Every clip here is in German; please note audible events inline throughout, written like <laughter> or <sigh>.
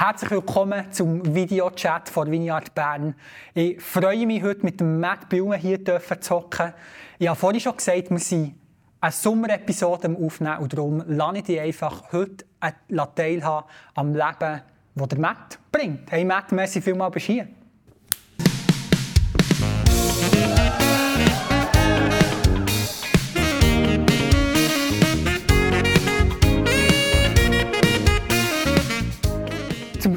Herzlich willkommen zum Videochat von Vineyard Bern. Ich freue mich, heute mit dem Matt Blumen hier zu hocken. Ich habe vorhin schon gesagt, wir sind eine Sommerepisode aufnehmen und darum lasse ich dich einfach heute teilhaben am Leben, das der Matt bringt. Hey Matt, merci vielmals, bist du hier.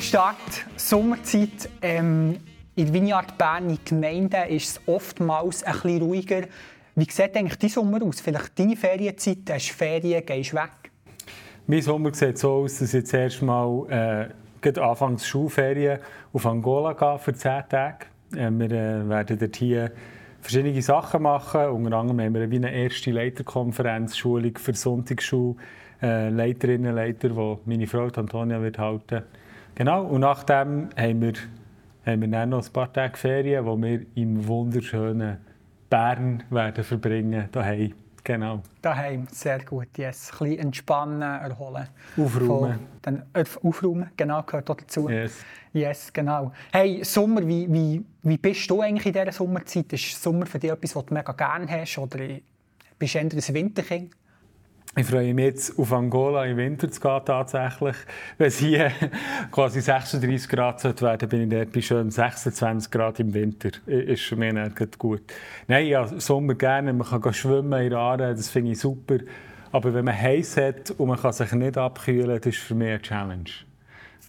Start Sommerzeit ähm, in Vineyard Bern in Gemeinden ist es oftmals ein bisschen ruhiger. Wie sieht eigentlich dein Sommer aus? Vielleicht deine Ferienzeit, hast du Ferien, gehst weg? Mein Sommer sieht so aus, dass ich jetzt erst mal äh, anfangs Schulferien auf Angola gehe für zehn Tage. Äh, wir äh, werden dort hier verschiedene Sachen machen. Unter anderem haben wir wie eine erste Leiterkonferenz, Schulung für Sonntagsschule, äh, Leiterinnen, Leiter, die meine Frau Antonia wird halten Genau, und nachdem haben wir, haben wir dann noch ein paar Tage Ferien, die wir im wunderschönen Bern werden verbringen daheim. Genau. Daheim, sehr gut. Yes. Ein bisschen entspannen, erholen. Aufräumen. Dann, äh, aufräumen, genau, gehört auch dazu. Yes. Yes, genau. Hey, Sommer, wie, wie, wie bist du eigentlich in dieser Sommerzeit? Ist Sommer für dich etwas, was du mega gerne hast? Oder bist du eher ein Winterkind? Ich freue mich jetzt auf Angola im Winter zu gehen, tatsächlich. Wenn es hier <laughs> quasi 36 Grad sollte werden, bin ich dort bei schön 26 Grad im Winter. Ist für mich nicht gut. Nein, ja, Sommer gerne. Man kann schwimmen in Aare, das finde ich super. Aber wenn man heiß hat und man kann sich nicht abkühlen, das ist für mich eine Challenge.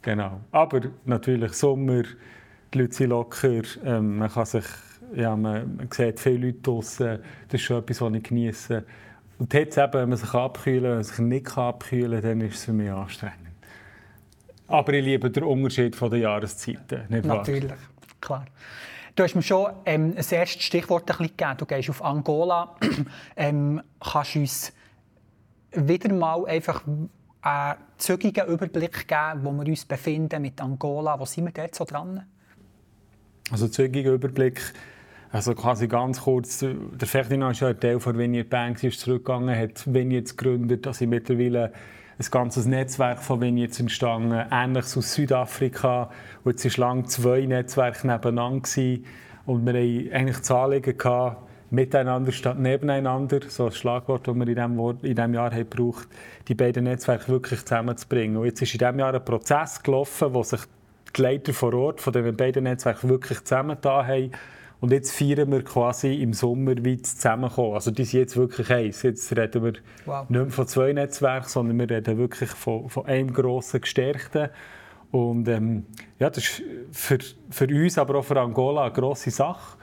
Genau. Aber natürlich Sommer, die Leute sind locker, ähm, man kann sich, ja, man, man sieht viele Leute draußen. Das ist schon etwas, was ich genieße. Und jetzt eben, wenn man sich abkühlen man sich nicht abkühlen kann, dann ist es für mich anstrengend. Aber ich liebe den Unterschied der Jahreszeiten, nicht wahr? Natürlich, klar. Du hast mir schon ähm, ein erstes Stichwort ein bisschen gegeben. Du gehst auf Angola. <clears throat> ähm, kannst du uns wieder mal einfach einen zügigen Überblick geben, wo wir uns befinden mit Angola? Wo sind wir dort so dran? Also zügiger Überblick also quasi ganz kurz, der Ferdinand ist ja ein Teil von Vineyard Banks, ist zurückgegangen, hat Vineyards gegründet, also mittlerweile ein ganzes Netzwerk von Vineyards entstanden, ähnliches aus Südafrika. Und jetzt waren lange zwei Netzwerke nebeneinander gewesen. und wir hatten eigentlich das Anliegen gehabt, miteinander statt nebeneinander, so ein Schlagwort, das wir in diesem, in diesem Jahr haben gebraucht die beiden Netzwerke wirklich zusammenzubringen. Und jetzt ist in diesem Jahr ein Prozess gelaufen, wo sich die Leiter vor Ort von den beiden Netzwerken wirklich zusammengetan haben und jetzt feiern wir quasi im Sommer, wie es zusammenkommen. Also die sind jetzt wirklich eins. Jetzt reden wir wow. nicht mehr von zwei Netzwerken, sondern wir reden wirklich von, von einem grossen Gestärkten. Und ähm, ja, das ist für, für uns, aber auch für Angola eine grosse Sache,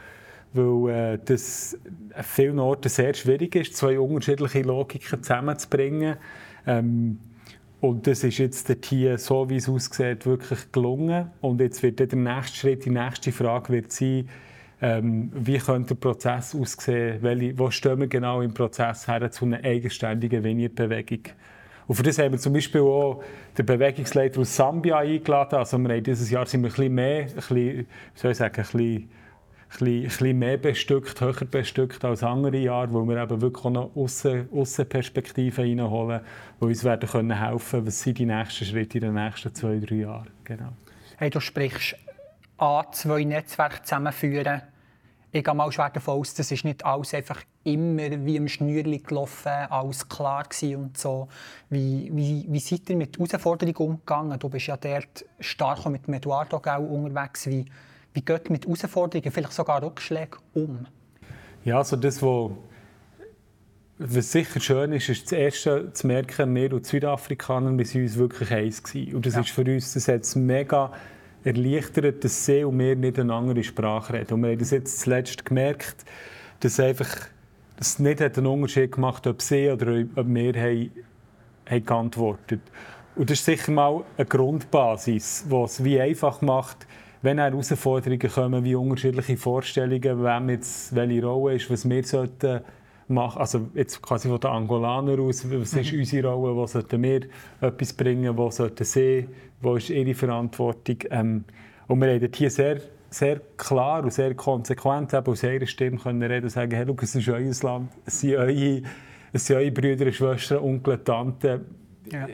weil äh, das an vielen Orten sehr schwierig ist, zwei unterschiedliche Logiken zusammenzubringen. Ähm, und das ist jetzt hier, so wie es aussieht, wirklich gelungen. Und jetzt wird der nächste Schritt, die nächste Frage wird sein, ähm, wie könnte der Prozess aussehen? Welche, wo stehen wir genau im Prozess her zu einer eigenständigen Vineyard-Bewegung? Und für das haben wir zum Beispiel auch den Bewegungsleiter aus Sambia eingeladen. Also wir haben dieses Jahr sind wir ein mehr, ein bisschen, soll ich sagen, ein ein bisschen, mehr bestückt, höher bestückt als andere Jahre, wo wir eben wirklich auch noch Aussenperspektiven reinholen, die uns werden können helfen was sind die nächsten Schritte in den nächsten zwei, drei Jahren. Genau. Hey, du sprichst an, zwei Netzwerke zusammenführen. Ich gehe mal schwer davon aus, das ist nicht alles einfach immer wie im Schnürli gelaufen, alles klar und so. Wie, wie, wie seid ihr mit Herausforderungen umgegangen? Du bist ja dort stark mit Eduardo auch unterwegs. Wie, wie geht ihr mit Herausforderungen, vielleicht sogar Rückschlägen um? Ja, also das, was was sicher schön ist, ist das Erste zu merken, wir und die Südafrikaner, wir waren uns wirklich eins gewesen. Und das ja. ist für uns, das hat mega erleichtert, dass sie und wir nicht eine andere Sprache reden. Und wir haben das jetzt zuletzt gemerkt, dass einfach es nicht einen Unterschied gemacht hat, ob sie oder ob wir haben, haben geantwortet Und das ist sicher mal eine Grundbasis, die es wie einfach macht, wenn Herausforderungen kommen, wie unterschiedliche Vorstellungen, wem jetzt welche Rolle ist, was wir sollten machen, also jetzt quasi von den Angolanern aus, was ist mhm. unsere Rolle, wo sollten wir etwas bringen, wo sollten sie, wo ist ihre Verantwortung. Ähm, und wir haben hier sehr, sehr klar und sehr konsequent eben aus ihrer Stimme können reden und sagen, hey, look, es ist euer Land, es sind eure, es sind eure Brüder, Schwestern, Onkel, Tanten. Ja.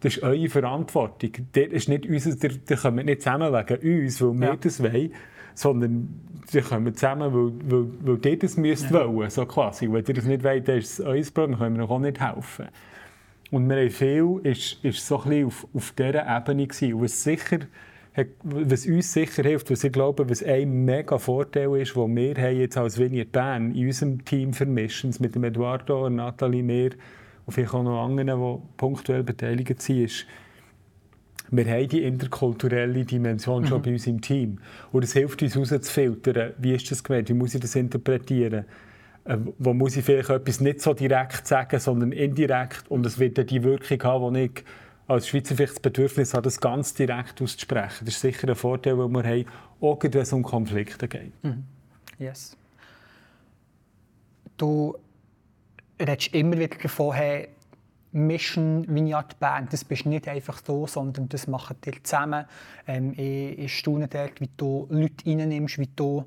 das ist eure Verantwortung. Das ist nicht unser, ihr, ihr kommt nicht zusammen wegen uns, weil wir ja. das wollen, sondern wir kommen zusammen, weil, weil, weil ihr das müsst ja. wollen, so quasi. Wenn ihr das nicht wollt, dann ist es euer Problem, dann können wir euch auch nicht helfen. Und wir haben viel, ist, ist so ein bisschen auf, auf dieser Ebene gewesen. Und was, sicher, was uns sicher hilft, was ich glaube, was ein mega Vorteil ist, den wir haben jetzt als Vineyard Bern in unserem Team vermischen, mit dem Eduardo, Nathalie, mir und vielleicht auch noch anderen, die punktuell beteiligt sind, ist, wir haben die interkulturelle Dimension schon mhm. bei uns im Team. Und es hilft uns herauszufiltern, wie ist das gemeint, wie muss ich das interpretieren, äh, wo muss ich vielleicht etwas nicht so direkt sagen, sondern indirekt und es wird dann die Wirkung haben, wo ich als Schweizer vielleicht das Bedürfnis habe, das ganz direkt auszusprechen. Das ist sicher ein Vorteil, den wir haben, auch wenn es um Konflikte geht. Mhm. Yes. Du redest immer wieder davon, hey, Mission Vineyard Band, das bist nicht einfach du, sondern das machen ihr zusammen. Ähm, ich, ich staune dort, wie du Leute reinnimmst, wie du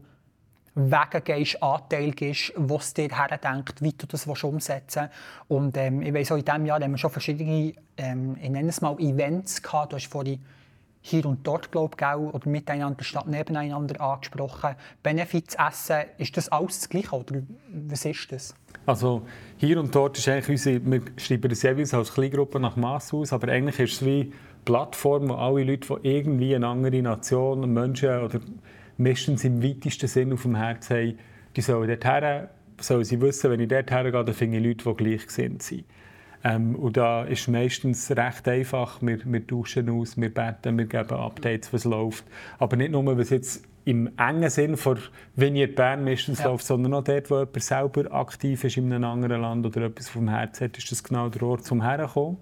Wege gehst, Anteil gibst, was dir herdenkt, wie du das umsetzen willst. Und ähm, ich weiss, auch in diesem Jahr haben wir schon verschiedene, ähm, ich nenne es mal Events gehabt. Du hast vorhin hier und dort, glaube ich, oder miteinander statt nebeneinander angesprochen. Benefits essen, ist das alles das Gleiche oder was ist das? Also hier und dort ist eigentlich unsere, wir schreiben das jeweils als Kleingruppe nach Mass aus, aber eigentlich ist es wie eine Plattform, wo alle Leute, die irgendwie eine andere Nation, Menschen oder Menschen im weitesten Sinn auf dem Herz haben, die sollen dorthin, sollen sie wissen, wenn ich dort hergehe, dann finde ich Leute, die gleich sind. Ähm, und da ist meistens recht einfach. Wir, wir tauschen aus, wir beten, wir geben Updates, was läuft. Aber nicht nur, was jetzt im engen Sinn von Vineyard Bern meistens ja. läuft, sondern auch dort, wo jemand selber aktiv ist in einem anderen Land oder etwas vom Herz hat, ist das genau der Ort, zum herkommen.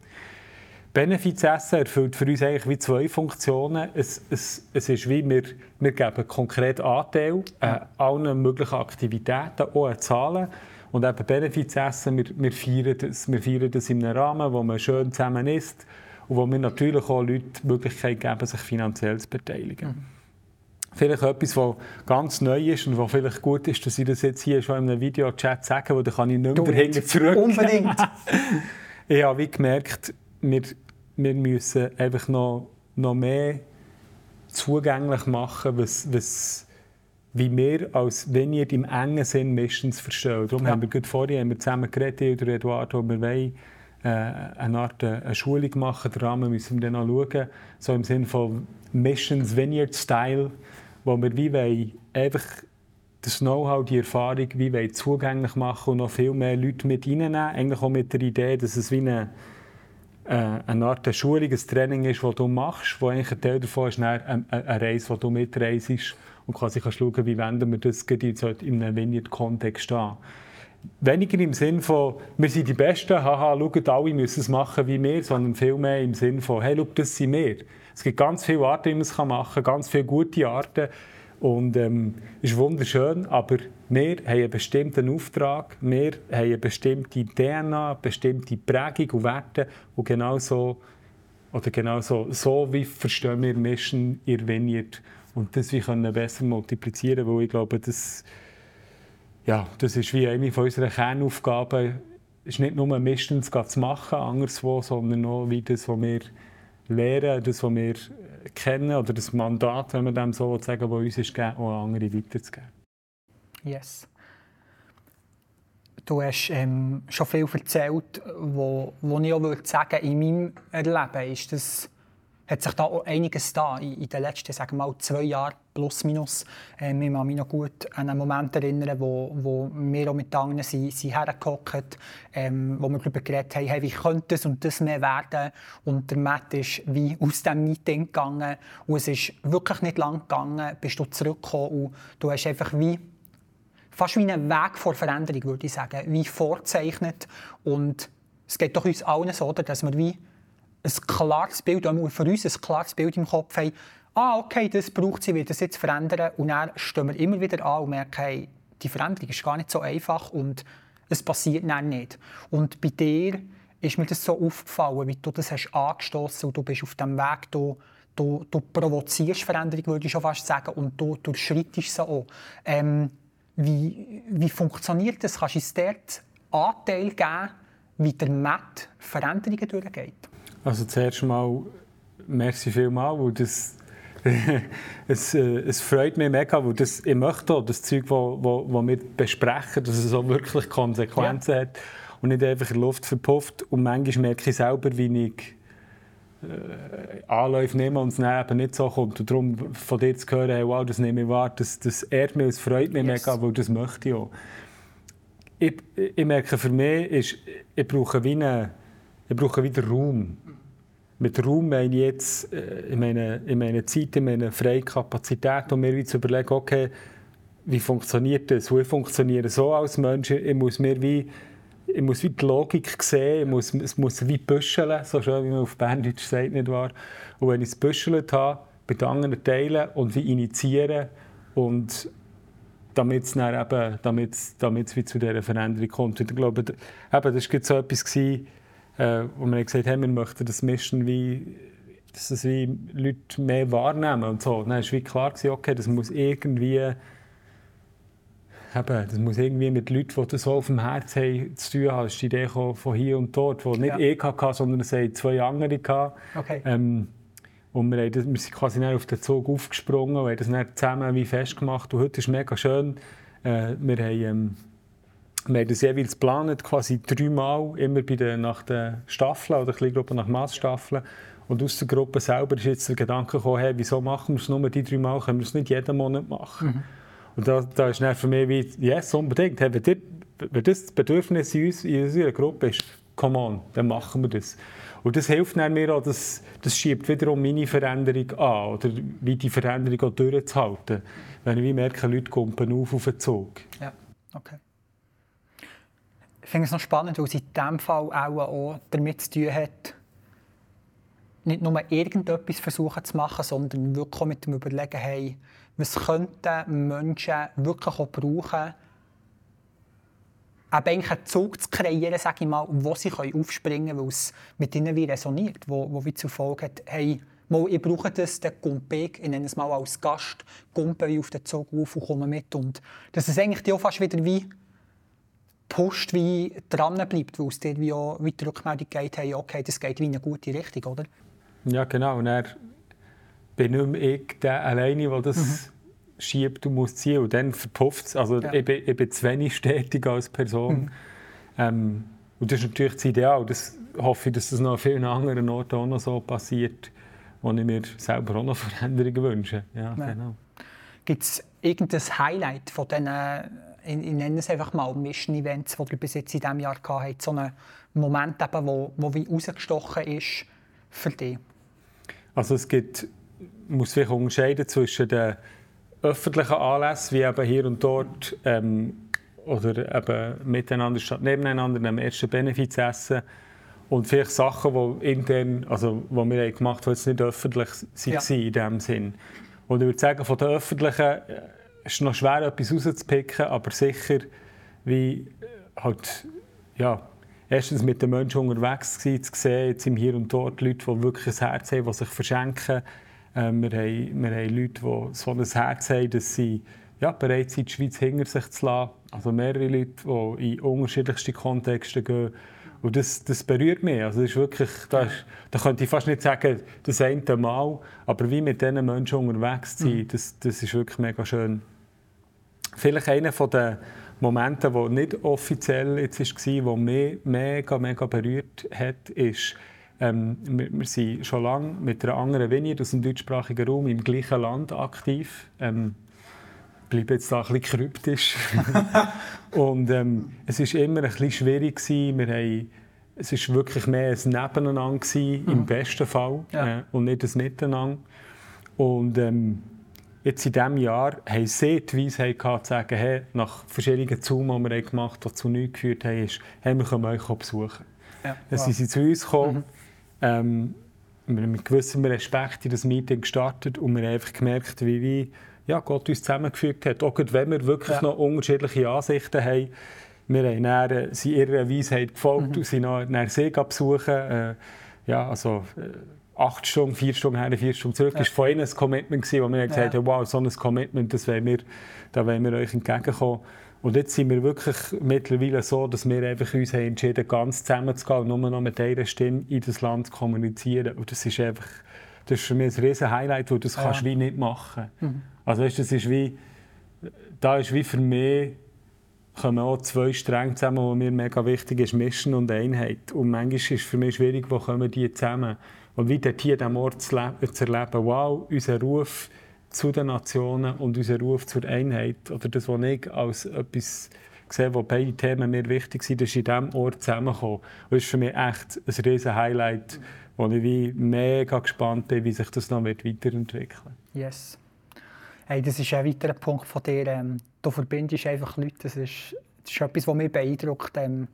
Benefits Essen erfüllt für uns eigentlich wie zwei Funktionen. Es, es, es ist wie, wir, wir geben konkret Anteil an allen möglichen Aktivitäten, auch an Zahlen. Und eben Benefits Essen, wir, wir, feiern das, wir feiern das in einem Rahmen, wo man schön zusammen isst und wo wir natürlich auch Leuten die Möglichkeit geben, sich finanziell zu beteiligen. Mhm. Vielleicht etwas, was ganz neu ist und was vielleicht gut ist, dass ich das jetzt hier schon in einem Videochat sage, weil dann kann ich nicht mehr dahinter zurück. Unbedingt! <laughs> ich habe wie gemerkt, wir, wir müssen einfach noch, noch mehr zugänglich machen, was, was, wie wir als Vineyard im engen Sinn Missions verstehen. Darum ja. haben wir gerade vorhin haben wir zusammen geredet, oder Eduardo, wir wollen äh, eine Art äh, eine Schulung machen. Den Rahmen müssen wir dann noch schauen. So im Sinne von Missions Vineyard Style wo wir wie einfach das Know-how, die Erfahrung wie zugänglich machen und noch viel mehr Leute mit reinnehmen. Eigentlich auch mit der Idee, dass es wie eine, äh, eine Art Schulung, ein Training ist, das du machst, wo eigentlich ein Teil davon ist eine, eine Reise, die du mitreist und quasi kannst schauen, wie wenden wir das in einem Vineyard-Kontext an. Weniger im Sinn von, wir sind die Besten, haha, schaut, alle müssen es machen wie wir, sondern vielmehr im Sinn von, hey, schau, das sind wir. Es gibt ganz viele Arten, wie man es machen kann, ganz viele gute Arten. Und ähm, ist wunderschön, aber wir haben einen bestimmten Auftrag, wir haben eine bestimmte DNA, bestimmte Prägung und Werte und genau so, oder genau so, wie verstehen wir Mission ihr Vineyard und das wir können besser multiplizieren, weil ich glaube, das, ja, das ist wie eine von unseren Kernaufgaben, ist nicht nur Mission zu machen, anderswo, sondern auch wie das, was wir lernen, das, was wir kennen, oder das Mandat, wenn man dem so sagen will, das uns ist gegeben, auch andere weiterzugeben. Yes. Du hast ähm, schon viel erzählt, wo, wo ich auch würde sagen, in meinem Erleben ist das hat sich da auch einiges da in, in den letzten sagen wir mal, zwei Jahren plus minus. Ähm, ich kann mich noch gut an einen Moment erinnern, wo, wo wir auch mit anderen sind, sind hergehockt, ähm, wo wir darüber geredet haben, hey, wie könnte das und das mehr werden. Und der Matt ist wie aus diesem Meeting gegangen und es ist wirklich nicht lang gegangen, bist du zurückgekommen und du hast einfach wie fast wie einen Weg vor Veränderung, würde ich sagen, wie vorzeichnet und es geht doch uns allen so, dass wir wie ein klares Bild, für uns ein klares Bild im Kopf haben, ah, okay, das braucht sie, wird das jetzt verändern. Und dann stehen wir immer wieder an und merken, hey, die Veränderung ist gar nicht so einfach und es passiert dann nicht. Und bei dir ist mir das so aufgefallen, wie du das hast angestoßen und du bist auf dem Weg, du, du, du provozierst Veränderung, würde ich schon fast sagen, und du durchschreitest sie auch. Ähm, wie, wie funktioniert das? Kannst du uns dort Anteil geben, wie der Matt Veränderungen durchgeht? Also zuerst mal merci vielmals, weil das <laughs> es, äh, es freut mich mega, weil das, ich möchte auch das Zeug, das wo, wo, wo wir besprechen, dass es auch wirklich Konsequenzen ja. hat und nicht einfach in der Luft verpufft. Und manchmal merke ich selber, wie ich äh, Anläufe nehme und es dann eben nicht so kommt. Und darum von dir zu hören, hey, wow, das nehme ich wahr, das, das ehrt mich, es freut mich yes. mega, weil das möchte ich auch. Ich, ich merke, für mich ist, ich brauche wie eine, ich brauche wieder Raum mit Raum meine ich jetzt äh, in meiner, in meiner Zeit, in meiner freien Kapazität, um mir zu überlegen, okay, wie funktioniert das? Wie funktioniere so als Mensch? Ich muss mir wie, ich muss wie die Logik sehen, ich muss, es muss wie büscheln, so schön wie man auf Berndeutsch sagt, nicht wahr? Und wenn ich es büschelt habe, den anderen teilen und wie initiieren und damit es eben, damit, damit wie zu dieser Veränderung kommt. Und ich glaube, eben, das war so etwas, gewesen, äh, wo wir gesagt haben, wir möchten das mischen, wie, dass es wie Leute mehr wahrnehmen und so. Dann war wie klar, gewesen, okay, das muss irgendwie eben, das muss irgendwie mit Leuten, die das so auf dem Herz haben, zu tun haben. Das ist die Idee von hier und dort, die nicht ja. ich hatte, sondern es haben zwei andere hatten. Okay. Ähm, und wir, haben das, wir sind quasi auf den Zug aufgesprungen und haben das dann zusammen wie festgemacht. Und heute ist es mega schön. Äh, wir haben... Ähm, wir haben das jeweils geplant, quasi dreimal, immer bei den, nach den Staffeln oder Kleingruppen nach Massstaffeln. Und aus der Gruppe selber ist jetzt der Gedanke gekommen, hey, wieso machen wir es nur die dreimal, können wir es nicht jeden Monat machen. Mhm. Und da, da ist dann für mich wie, yes, unbedingt. Hey, wenn, die, wenn das Bedürfnis in, uns, in unserer Gruppe ist, come on, dann machen wir das. Und das hilft mir auch, das, das schiebt wiederum meine Veränderung an, oder wie die Veränderung auch durchzuhalten. Wenn ich merke, Leute kommen auf auf den Zug. Ja, okay. Ich finde es noch spannend, weil es in diesem Fall auch, auch damit zu tun hat, nicht nur irgendetwas versuchen zu machen, sondern wirklich mit dem Überlegen, hey, was könnten Menschen wirklich auch brauchen, eben einen Zug zu kreieren, sage ich mal, wo sie aufspringen können, weil es mit ihnen wie resoniert, wo, wo wie zur Folge hat, hey, mal, ich brauche das, dann kommt ich, ich nenne es mal als Gast, kumpe auf den Zug auf und komme mit. Und das ist eigentlich auch fast wieder wie Post wie dran bleibt, weil es dir wie, auch, wie die Rückmeldung geht, hey, okay, das geht wie in eine gute Richtung, oder? Ja, genau. Und er bin nicht mehr ich der alleine, der das mhm. schiebt und muss ziehen. Und dann verpufft es. Also ja. ich, bin, ich bin zu wenig stetig als Person. Mhm. Ähm, und das ist natürlich das Ideal. Das hoffe ich, dass das noch an vielen anderen Orten auch noch so passiert, wo ich mir selber auch noch Veränderungen wünsche. Ja, ja. Genau. Gibt es irgendein Highlight von diesen ich, ich nenne es einfach mal Mission-Events, die du bis jetzt in diesem Jahr gehabt hast, so einen Moment, eben, wo, wo wie rausgestochen ist für dich? Also es gibt, muss vielleicht unterscheiden zwischen den öffentlichen Anlässen, wie eben hier und dort, ähm, oder eben miteinander statt nebeneinander am ersten Benefizessen und vielleicht Sachen, die intern, also die wir gemacht haben, die jetzt nicht öffentlich waren ja. in diesem Sinn. Und ich würde sagen, von den öffentlichen es ist noch schwer, etwas rauszupicken, aber sicher, wie äh, halt, ja, erstens mit den Menschen unterwegs gewesen, zu sehen, jetzt im Hier und Dort, Leute, die wirklich ein Herz haben, die sich verschenken. Ähm, wir, haben, wir haben Leute, die so ein Herz haben, dass sie ja, bereit sind, die Schweiz hinter sich zu lassen. Also mehrere Leute, die in unterschiedlichste Kontexte gehen. Und das, das berührt mich. Also das ist wirklich, da, ist, da könnte ich fast nicht sagen, das eine Mal, aber wie mit diesen Menschen unterwegs zu sein, mhm. das, das ist wirklich mega schön. Vielleicht einer der Momente, der nicht offiziell jetzt war, der mich mega, mega berührt hat, ist, ähm, wir, wir, sind schon lange mit einer anderen Vignette aus dem deutschsprachigen Raum im gleichen Land aktiv. Ähm, bleibe jetzt da ein bisschen kryptisch. <laughs> und ähm, es war immer ein bisschen schwierig. Gewesen. Wir haben, es war wirklich mehr ein Nebeneinander, gewesen, mhm. im besten Fall, ja. äh, und nicht ein Miteinander. Und ähm, jetzt in diesem Jahr haben sie die Weisheit gehabt, zu sagen, hey, nach verschiedenen Zoom, die wir gemacht haben, die zu nichts geführt haben, ist, hey, wir können euch besuchen. Ja, dann sind sie zu uns gekommen. Mhm. Ähm, wir haben mit gewissem Respekt in das Meeting gestartet und wir haben einfach gemerkt, wie, wie ja, Gott uns zusammengefügt hat. Auch wenn wir wirklich ja. noch unterschiedliche Ansichten haben. Wir haben dann, äh, sind ihrer Weisheit gefolgt mhm. und sind noch nach See besuchen. Äh, ja, also, äh, acht Stunden, vier Stunden her, vier Stunden zurück. Ja. Von ihnen ein Commitment, gewesen, wo wir gesagt ja. haben, wow, so ein Commitment, das wollen wir, da wollen wir euch entgegenkommen. Und jetzt sind wir wirklich mittlerweile so, dass wir einfach uns haben entschieden ganz zusammen zu gehen und nur noch mit dieser Stimme in das Land zu kommunizieren. Und das ist einfach, das ist für mich ein riesen Highlight, weil das ja. kannst du wie nicht machen. Mhm. Also weißt, das ist wie, da ist wie für mich kommen auch zwei Stränge zusammen, die mir mega wichtig ist, Mission und Einheit. Und manchmal ist es für mich schwierig, wo kommen die zusammen. Und wie dort hier an diesem Ort zu, erleben, wow, unser Ruf zu den Nationen und unser Ruf zur Einheit, oder das, was ich als etwas sehe, wo beide Themen mir wichtig sind, ist in diesem Ort zusammengekommen. Und das ist für mich echt ein riesen Highlight, wo ich wie mega gespannt bin, wie sich das noch weiterentwickeln wird. Yes. Hey, das ist ein weiterer Punkt von dir. Ähm, du verbindest einfach Leute. Das ist, das ist etwas, was mich beeindruckt. Ähm,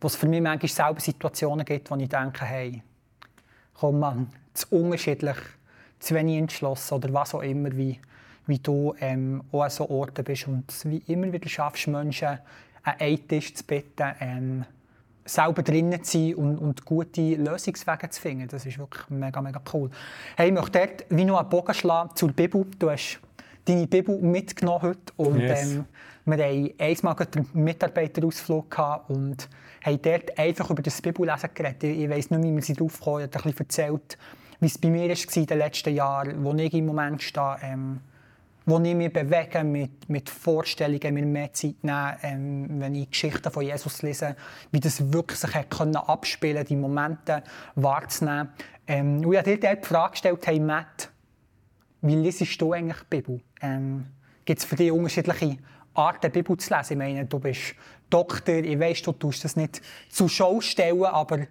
was für mich manchmal selber Situationen gibt, wo ich denke, hey, komm man, zu unterschiedlich, zu wenig entschlossen oder was auch immer, wie, wie du ähm, auch an so Orten bist und wie immer wieder schaffst, Menschen an einen Tisch zu bitten, ähm, selber drinnen zu sein und, und, gute Lösungswege zu finden. Das ist wirklich mega, mega cool. Hey, ich möchte dort wie noch einen Bogen schlagen zur Bibel. Du hast deine Bibel mitgenommen heute und yes. ähm, wir hatten einmal einen Mitarbeiterausflug und haben dort einfach über das Bibellesen geredet. Ich weiss nicht, wie wir sie drauf kommen. Ich habe ein bisschen erzählt, wie es bei mir war in den letzten Jahren, wo ich im Moment stehe, ähm, wo ich mich bewege mit, mit Vorstellungen, mir mehr Zeit nehmen, ähm, wenn ich Geschichten von Jesus lese, wie das wirklich sich hat können abspielen die Momente wahrzunehmen. Ähm, und ich habe dir die Frage gestellt, hey Matt, wie liest du eigentlich die Bibel? Ähm, Gibt es für dich unterschiedliche Arten, Bibel zu lesen? Ich meine, du bist Doktor, ich weiss, du tust das nicht zur Schau stellen, aber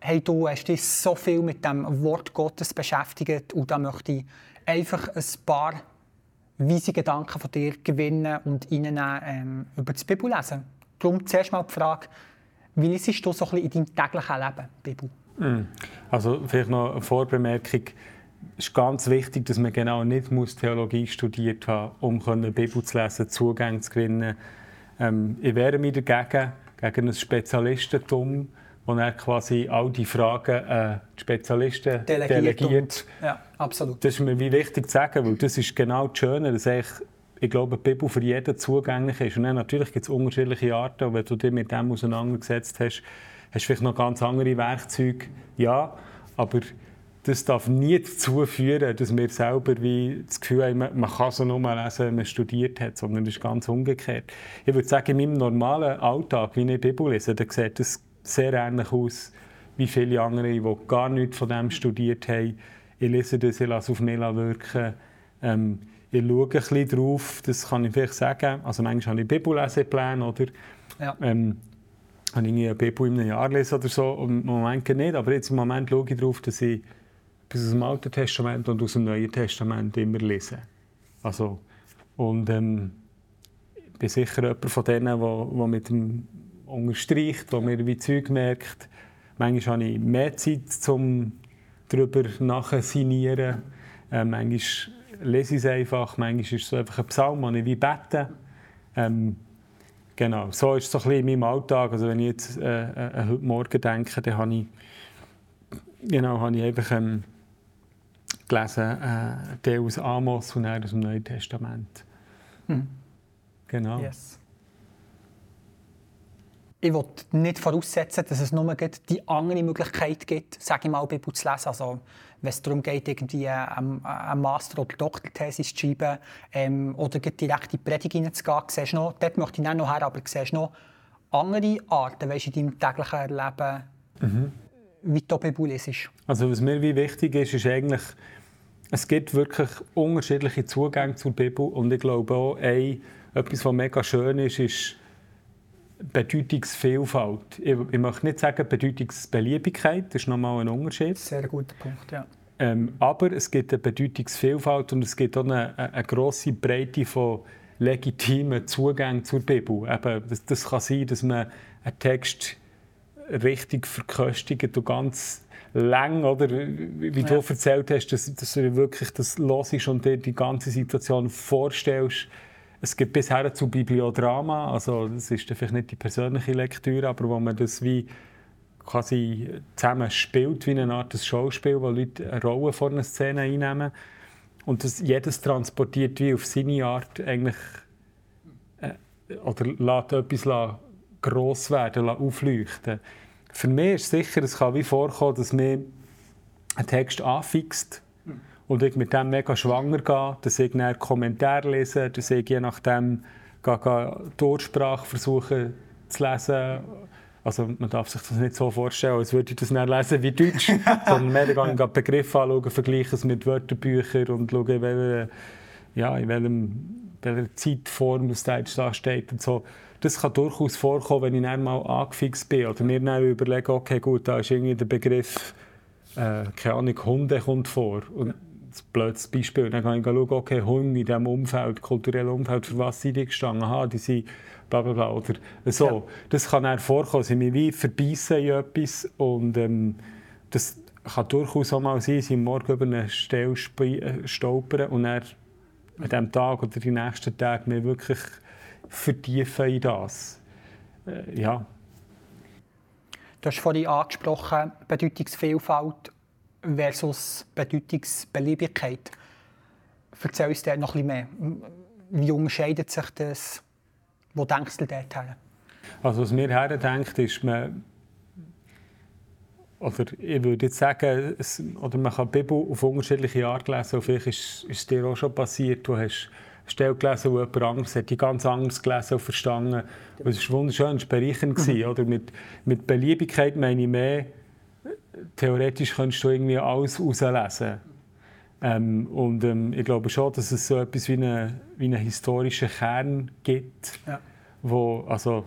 hey, du hast dich so viel mit dem Wort Gottes beschäftigt und da möchte ich einfach ein paar weise Gedanken von dir gewinnen und reinnehmen ähm, über das Bibellesen. Darum zuerst mal die Frage, wie liest du so ein bisschen in deinem täglichen Leben Bibel? Hm. Also vielleicht noch eine Vorbemerkung. Es ist ganz wichtig, dass man genau nicht muss Theologie studiert haben muss, um die Bibel zu lesen, Zugang zu gewinnen. Ähm, ich wehre mich dagegen, gegen ein Spezialistentum, wo er quasi all die Fragen äh, die Spezialisten delegiert. delegiert. Ja, absolut. Das ist mir wichtig zu sagen, weil das ist genau das Schöne, dass ich, ich glaube, die Bibel für jeden zugänglich ist. Und dann, natürlich gibt es unterschiedliche Arten, und wenn du dich mit dem auseinandergesetzt hast, hast du vielleicht noch ganz andere Werkzeuge, ja, aber das darf nie dazu führen, dass wir selber wie das Gefühl haben, man kann so nur lesen, wenn man studiert hat, sondern das ist ganz umgekehrt. Ich würde sagen, in meinem normalen Alltag, wie ich Bibel lese, da sieht das sehr ähnlich aus wie viele andere, die gar nichts von dem studiert haben. Ich lese das, ich lasse auf mich wirken. Ähm, ich schaue ein bisschen drauf, das kann ich vielleicht sagen. Also manchmal habe ich Bibellesepläne, oder? Ja. Ähm, habe ich eine Bibel in einem Jahr lesen oder so, im Moment nicht. Aber jetzt im Moment schaue ich darauf, dass ich bis aus dem Alten Testament und aus dem Neuen Testament immer lese. Also, und ähm, ich bin sicher jemand von denen, der mit dem unterstreicht, der mir wie Zeug merkt. Manchmal habe ich mehr Zeit, um darüber nachzusinieren. Äh, manchmal lese ich es einfach. Manchmal ist es einfach ein Psalm, den ich wie bete. Ähm, genau, so ist es so in meinem Alltag. Also wenn ich jetzt äh, äh, heute Morgen denke, dann habe ich, genau, habe ich einfach ähm, gelesen, äh, der aus Amos und aus dem Neuen Testament. Hm. Genau. Yes ich will nicht voraussetzen, dass es nur die andere Möglichkeit gibt, sage ich mal, Bibel zu lesen. Also, wenn es darum geht, irgendwie eine, eine Master- oder Doktorthesis zu schreiben ähm, oder direkt in die Predigt hineinzugehen, siehst du noch, dort möchte ich nicht noch her, aber siehst du noch andere Arten, weißt, in deinem täglichen Leben, mhm. Die Bibel liest? Also was mir wie wichtig ist, ist eigentlich, es gibt wirklich unterschiedliche Zugänge zur Bibel und ich glaube auch, ey, etwas, was mega schön ist, ist, Bedeutungsvielfalt. Ich, ich möchte nicht sagen Bedeutungsbeliebigkeit, das ist nochmal ein Unterschied. Sehr guter Punkt, ja. Ähm, aber es gibt eine Bedeutungsvielfalt und es gibt auch eine, eine grosse Breite von legitimen Zugängen zur Bibel. Eben, das, das kann sein, dass man einen Text richtig verköstigt und ganz lang, oder wie ja. du erzählt hast, dass, dass du wirklich das hörst und dir die ganze Situation vorstellst es gibt bisher zu Bibliodrama, also das ist vielleicht nicht die persönliche Lektüre, aber wo man das wie quasi zusammen spielt, wie eine Art Schauspiel, wo Leute eine Rolle vor einer Szene einnehmen. Und das, jedes transportiert wie auf seine Art eigentlich äh, oder lässt etwas gross werden, aufleuchten. Für mich ist sicher, es kann wie vorkommen, dass mir ein Text anfixt und ich mit dem mega schwanger gehe, dass ich einen Kommentar lese, dass ich je nachdem die Ursprache versuche zu lesen. Also man darf sich das nicht so vorstellen, als würde ich das nicht lesen wie Deutsch, <laughs> sondern mehr gehe ich Begriffe anschauen, vergleiche es mit Wörterbüchern und schaue, in, welche, ja, in welchem, welcher Zeitform das Deutsch da steht und so. Das kann durchaus vorkommen, wenn ich dann mal angefixt bin oder mir dann überlege, okay, gut, da ist irgendwie der Begriff, äh, keine Ahnung, Hunde kommt vor. Und ein blödes Beispiel. Dann kann ich schauen, okay, Hunde in diesem Umfeld, kulturellen Umfeld, für was sind die gestanden? Aha, die sind bla bla bla. Oder so. Ja. Das kann dann vorkommen, sie mich wie verbeissen in etwas und ähm, das kann durchaus auch mal sein, dass ich morgen über eine Stelle äh, stolpern und dann an diesem Tag oder die nächsten Tage mich wirklich vertiefen in das. Äh, ja. Du hast vorhin angesprochen, Bedeutungsvielfalt versus Bedeutungsbeliebigkeit. Erzähl uns da noch ein bisschen mehr. Wie unterscheidet sich das? Wo denkst du dort her? Also was mir herdenkt, ist, man, oder ich würde jetzt sagen, es, oder man kann die Bibel auf unterschiedliche Art lesen. Und vielleicht ist, ist es dir auch schon passiert, du hast Stelle gelesen, wo jemand anderes hat die ganz anders gelesen und verstanden. Und es war wunderschön, es war bereichernd. <laughs> Mhm. Oder mit, mit Beliebigkeit meine ich mehr, theoretisch könntest du irgendwie alles herauslesen. Ähm, und ähm, ich glaube schon, dass es so etwas wie, eine, wie einen historischen Kern gibt, ja. wo, also,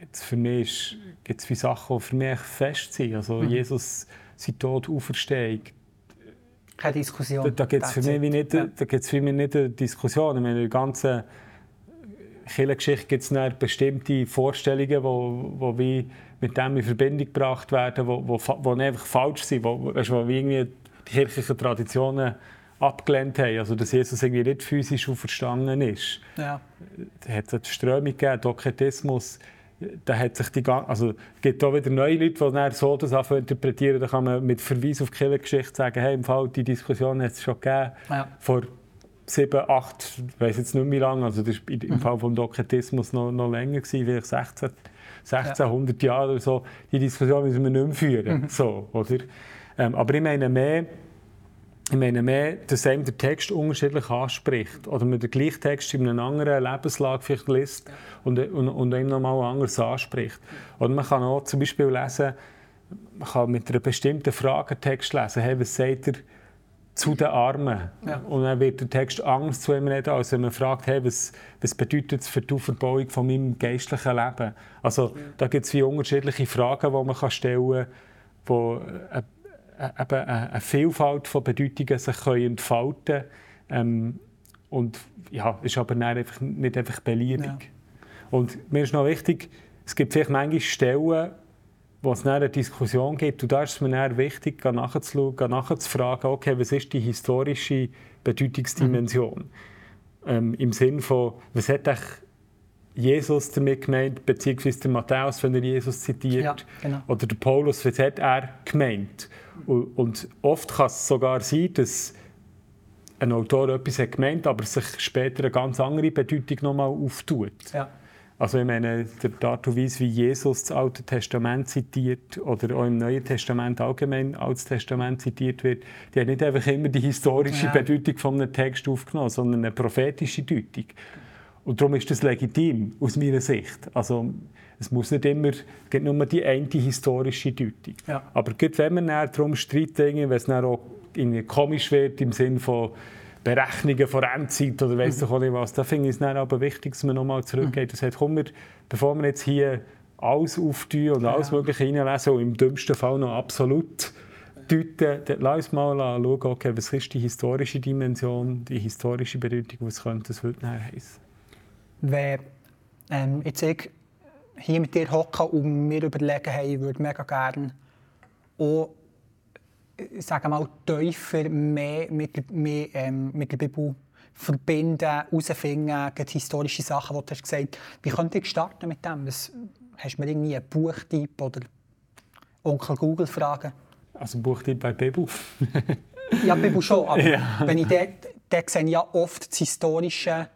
jetzt für mich gibt es Sachen, die für mich fest sind. Also mhm. Jesus, sein Tod, Auferstehung. Keine Diskussion. Da, da gibt es für, mich nicht, ja. für mich nicht eine Diskussion. Ich meine, in der ganzen Kirchengeschichte gibt es bestimmte Vorstellungen, die wo, wo wie mit dem in Verbindung gebracht werden, wo, wo, wo einfach falsch sind, wo, wo irgendwie die kirchlichen Traditionen abgelehnt haben. Also, dass Jesus irgendwie nicht physisch auferstanden ist. Ja. Da hat es Strömung gegeben, Doketismus. Da hat sich die also, es gibt auch wieder neue Leute, die dann so das interpretieren. Da kann man mit Verweis auf die Kirchengeschichte sagen, hey, im Fall, die Diskussion hat es schon gegeben. Ja. Vor sieben, acht, ich weiß jetzt nicht mehr lange, also das war im mhm. Fall des Doketismus noch, noch länger, gewesen, vielleicht 16 1600 ja. Jahre oder so, die Diskussion müssen wir nicht mehr führen. Mhm. So, oder? Ähm, aber ich meine mehr, ich meine mehr, dass einem der Text unterschiedlich anspricht. Oder man den gleichen Text in einer anderen Lebenslage vielleicht liest und, und, und einem nochmal anders anspricht. Oder man kann auch zum Beispiel lesen, man kann mit einer bestimmten Frage einen Text lesen. Hey, was sagt er zu den Armen. Ja. Und dann wird der Text Angst zu ihm reden, als wenn man fragt, hey, was, was bedeutet es für die Verbauung von meinem geistlichen Leben? Also ja. da gibt es wie unterschiedliche Fragen, die man kann stellen kann, äh, eben eine Vielfalt von Bedeutungen sich können entfalten können. Ähm, und ja, ist aber einfach, nicht einfach beliebig. Ja. Und mir ist noch wichtig, es gibt vielleicht manchmal Stellen, wo es eine Diskussion gibt. Und da ist es mir dann wichtig, nachzuschauen, nachzufragen, okay, was ist die historische Bedeutungsdimension? Mhm. Ähm, Im Sinne von, was hat Jesus damit gemeint, beziehungsweise der Matthäus, wenn er Jesus zitiert, ja, genau. oder der Paulus, was hat er gemeint? Und, oft kann es sogar sein, dass ein Autor etwas hat gemeint, aber sich später eine ganz andere Bedeutung nochmal auftut. Ja. Also ich meine, die Art und Weise, wie Jesus das Alte Testament zitiert oder auch im Neuen Testament allgemein Altes Testament zitiert wird, die hat nicht einfach immer die historische ja. Bedeutung von einem Text aufgenommen, sondern eine prophetische Deutung. Und darum ist das legitim, aus meiner Sicht. Also es muss nicht immer, gibt nur die eine historische Deutung. Ja. Aber gerade wenn man darum streitet, wenn es dann auch irgendwie komisch wird, im Sinne von Berechnungen von Endzeit oder weiss mhm. nicht was. Da finde ich es dann aber wichtig, dass man nochmal zurückgeht und sagt, komm, wir, bevor wir jetzt hier alles auftun und alles ja. Mögliche reinlesen und im dümmsten Fall noch absolut deuten, dann lass uns mal schauen, okay, was ist die historische Dimension, die historische Bedeutung, was könnte das heute heißen. Wenn ähm, jetzt ich hier mit dir hocken und mir überlegen, hey, ich würde mega gerne auch sagen mal, tiefer mehr mit, mehr, ähm, mit der Bibel verbinden, herausfinden, historische Sachen, die du hast gesagt hast. Wie könnte ich starten mit dem? Was, hast du mir irgendwie einen Buchtipp oder Onkel Google fragen? Also ein Buchtipp bei Bibel? ja, Bibel schon, aber <laughs> ja. wenn ich dort, dort sehe ich ja oft das Historische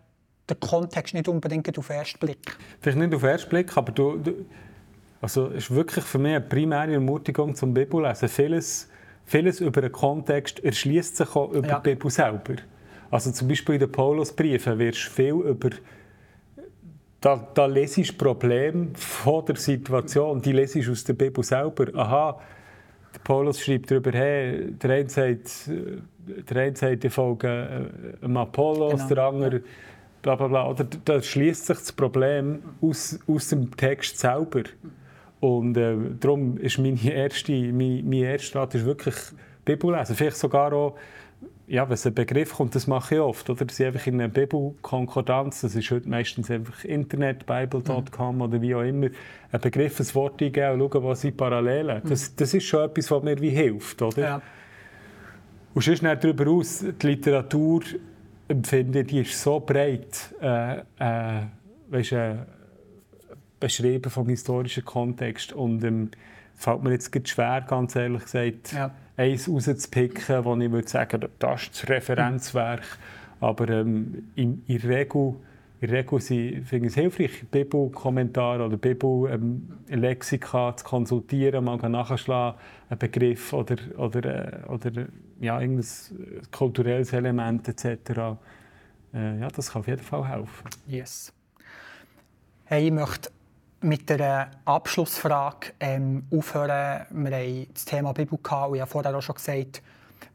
der Kontext nicht unbedingt auf den ersten Blick. Vielleicht nicht auf den ersten Blick, aber du, du also es ist wirklich für mich eine primäre Ermutigung zum Bibellesen. Vieles, vieles über den Kontext erschließt sich auch über ja. die Bibel selber. Also zum Beispiel in den Paulusbriefen wirst du viel über da, da lese ich Problem von der Situation, die lese ich aus der Bibel selber. Aha, der Paulus schreibt darüber, hey, der eine sagt, der eine sagt die Folge äh, Apollos, genau. der andere bla bla bla. Oder da schließt sich das Problem aus, aus dem Text selber. Und äh, darum ist meine erste, mein, mein erster Rat ist wirklich Bibel lesen. Vielleicht sogar auch ja, wenn es ein Begriff kommt, das mache ich oft, oder? Ich einfach in einer Bibelkonkordanz, das ist heute meistens einfach Internet, bible.com mhm. oder wie auch immer, ein Begriff, ein Wort eingeben und schauen, was sind Parallelen. Mhm. Das, das ist schon etwas, was mir wie hilft, oder? Ja. Und sonst darüber aus, die Literatur empfinde, die ist so breit, äh, äh, weißt, äh, beschrieben vom historischen Kontext und ähm, fällt mir jetzt schwer, ganz ehrlich gesagt, ja eins rauszupicken, wo ich würde sagen, das ist das Referenzwerk. Aber ähm, in, in der Regel, in der Regel finde ich es hilfreich, Bibelkommentare oder Bibellexika ähm, zu konsultieren, mal nachschlagen, einen Begriff oder, oder, äh, oder ja, irgendein kulturelles Element etc. Äh, ja, das kann auf jeden Fall helfen. Yes. Hey, ich möchte mit der Abschlussfrage ähm, aufhören. Wir haben das Thema Bibel und ich habe vorher auch schon gesagt,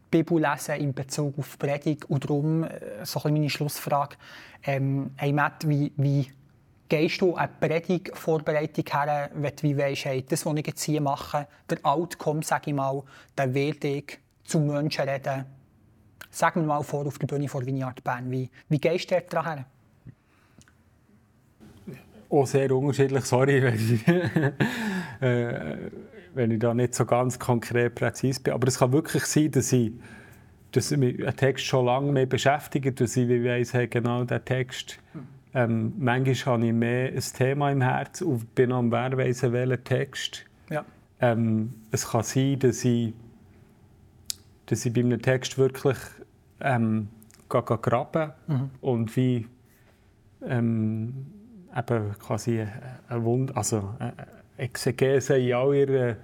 Bibel lesen in Bezug auf Predigt. Und darum äh, so ein meine Schlussfrage. Ähm, hey Matt, wie, wie gehst du eine Predigtvorbereitung her, wenn du wie weißt, hey, das, was ich jetzt hier mache, der Outcome, sage ich mal, der wird ich zu Menschen reden. Sag mir mal vor auf der Bühne vor Vineyard Bern, wie, wie gehst du da her? auch sehr unterschiedlich. Sorry, wenn <laughs> ich, äh, wenn ich da nicht so ganz konkret präzise bin. Aber es kann wirklich sein, dass ich, dass mich ein Text schon lange mehr beschäftigt, dass ich weiss, hey, genau der Text. Ähm, manchmal habe ich mehr ein Thema im Herz und bin am Wehrweisen, welcher Text. Ja. Ähm, es kann sein, dass ich, dass ich bei einem Text wirklich ähm, graben mhm. und wie ähm, eben quasi eine Wund also eine Exegese in all ihrer,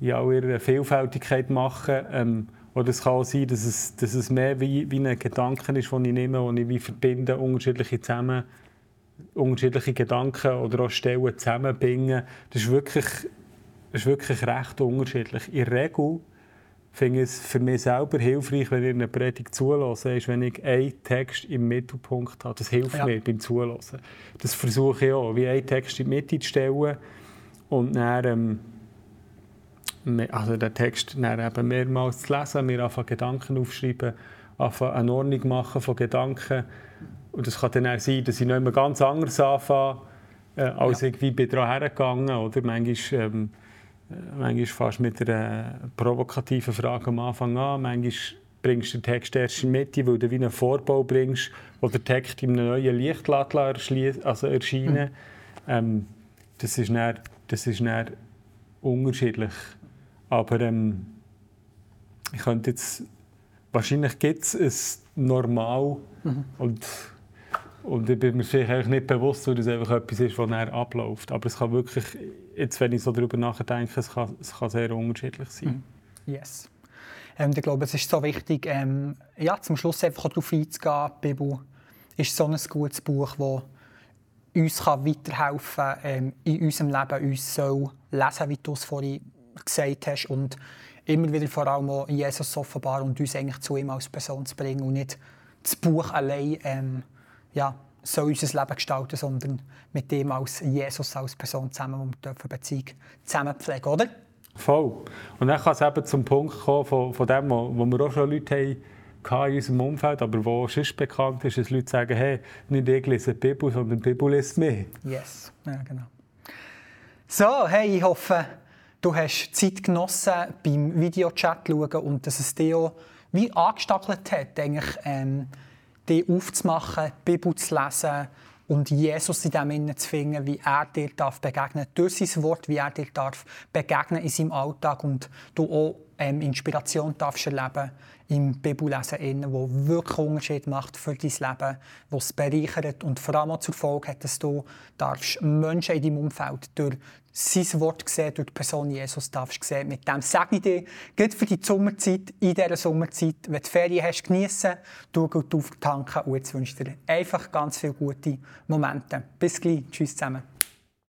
in all ihrer Vielfältigkeit machen. Ähm, oder es kann auch sein, dass es, dass es mehr wie, wie ein Gedanke ist, den ich nehme, den ich wie verbinde, unterschiedliche zusammen, unterschiedliche Gedanken oder auch Stellen zusammenbringen. Das ist wirklich, das ist wirklich recht unterschiedlich. In der Regel finde es für mich selber hilfreich, wenn ich eine Predigt zulasse, ist, wenn ich einen Text im Mittelpunkt habe. Das hilft ja. mir beim Zulassen. Das versuche ich auch, wie einen Text in die Mitte zu stellen und dann, ähm, also den Text dann eben mehrmals zu lesen, mir einfach Gedanken aufschreiben, einfach eine Ordnung machen von Gedanken. Und es kann dann auch sein, dass ich noch immer ganz anders anfange, äh, als ja. ich bin daran hergegangen. Oder manchmal, ähm, äh, manchmal fast mit einer provokativen Frage am Anfang an. Manchmal bringst du den Text erst in die Mitte, weil du wie einen Vorbau bringst, wo der Text in einem neuen Licht also erscheinen mhm. ähm, Das ist dann, das ist dann unterschiedlich. Aber ähm, ich könnte jetzt... Wahrscheinlich gibt es ein Normal mhm. und und ich bin mir vielleicht nicht bewusst, dass es einfach etwas ist, das näher abläuft. Aber es kann wirklich, jetzt, wenn ich so darüber nachdenke, es kann, es kann sehr unterschiedlich sein. Mhm. Yes. Ähm, ich glaube, es ist so wichtig, ähm, ja, zum Schluss einfach darauf einzugehen. Die Bibel ist so ein gutes Buch, das uns kann weiterhelfen kann, ähm, in unserem Leben uns soll lesen, wie du es vorhin gesagt hast. Und immer wieder vor allem auch Jesus offenbar und uns eigentlich zu ihm als Person zu bringen und nicht das Buch allein ähm, ja, so unser Leben gestalten, sondern mit dem als Jesus als Person zusammen, wo wir dürfen Beziehung zusammen pflegen, oder? Voll. Und dann kann es eben zum Punkt kommen, von, von dem, wo, wo wir auch schon Leute haben in unserem Umfeld, aber wo sonst bekannt ist, dass Leute sagen, hey, nicht ich lese die Bibel, sondern die Bibel liest mich. Yes, ja genau. So, hey, ich hoffe, du hast Zeit genossen beim Videochat schauen und dass es dir auch wie angestachelt hat, eigentlich, ähm, dich aufzumachen, die Bibel zu lesen und Jesus in dem zu finden, wie er dir darf begegnen. Durch sein Wort, wie er dir darf begegnen in seinem Alltag. Und du auch ähm, Inspiration darfst erleben im Bibellesen, wo wirklich Unterschied macht für dein Leben, wo es bereichert und vor allem auch zur Folge hat, dass du darfst Menschen in deinem Umfeld durch sein Wort sehen, durch die Person Jesus darfst sehen. Mit dem sage ich dir, geht für die Sommerzeit, in dieser Sommerzeit, wenn du Ferien hast, geniessen, du gut auftanken und jetzt wünsche ich dir einfach ganz viele gute Momente. Bis gleich. Tschüss zusammen.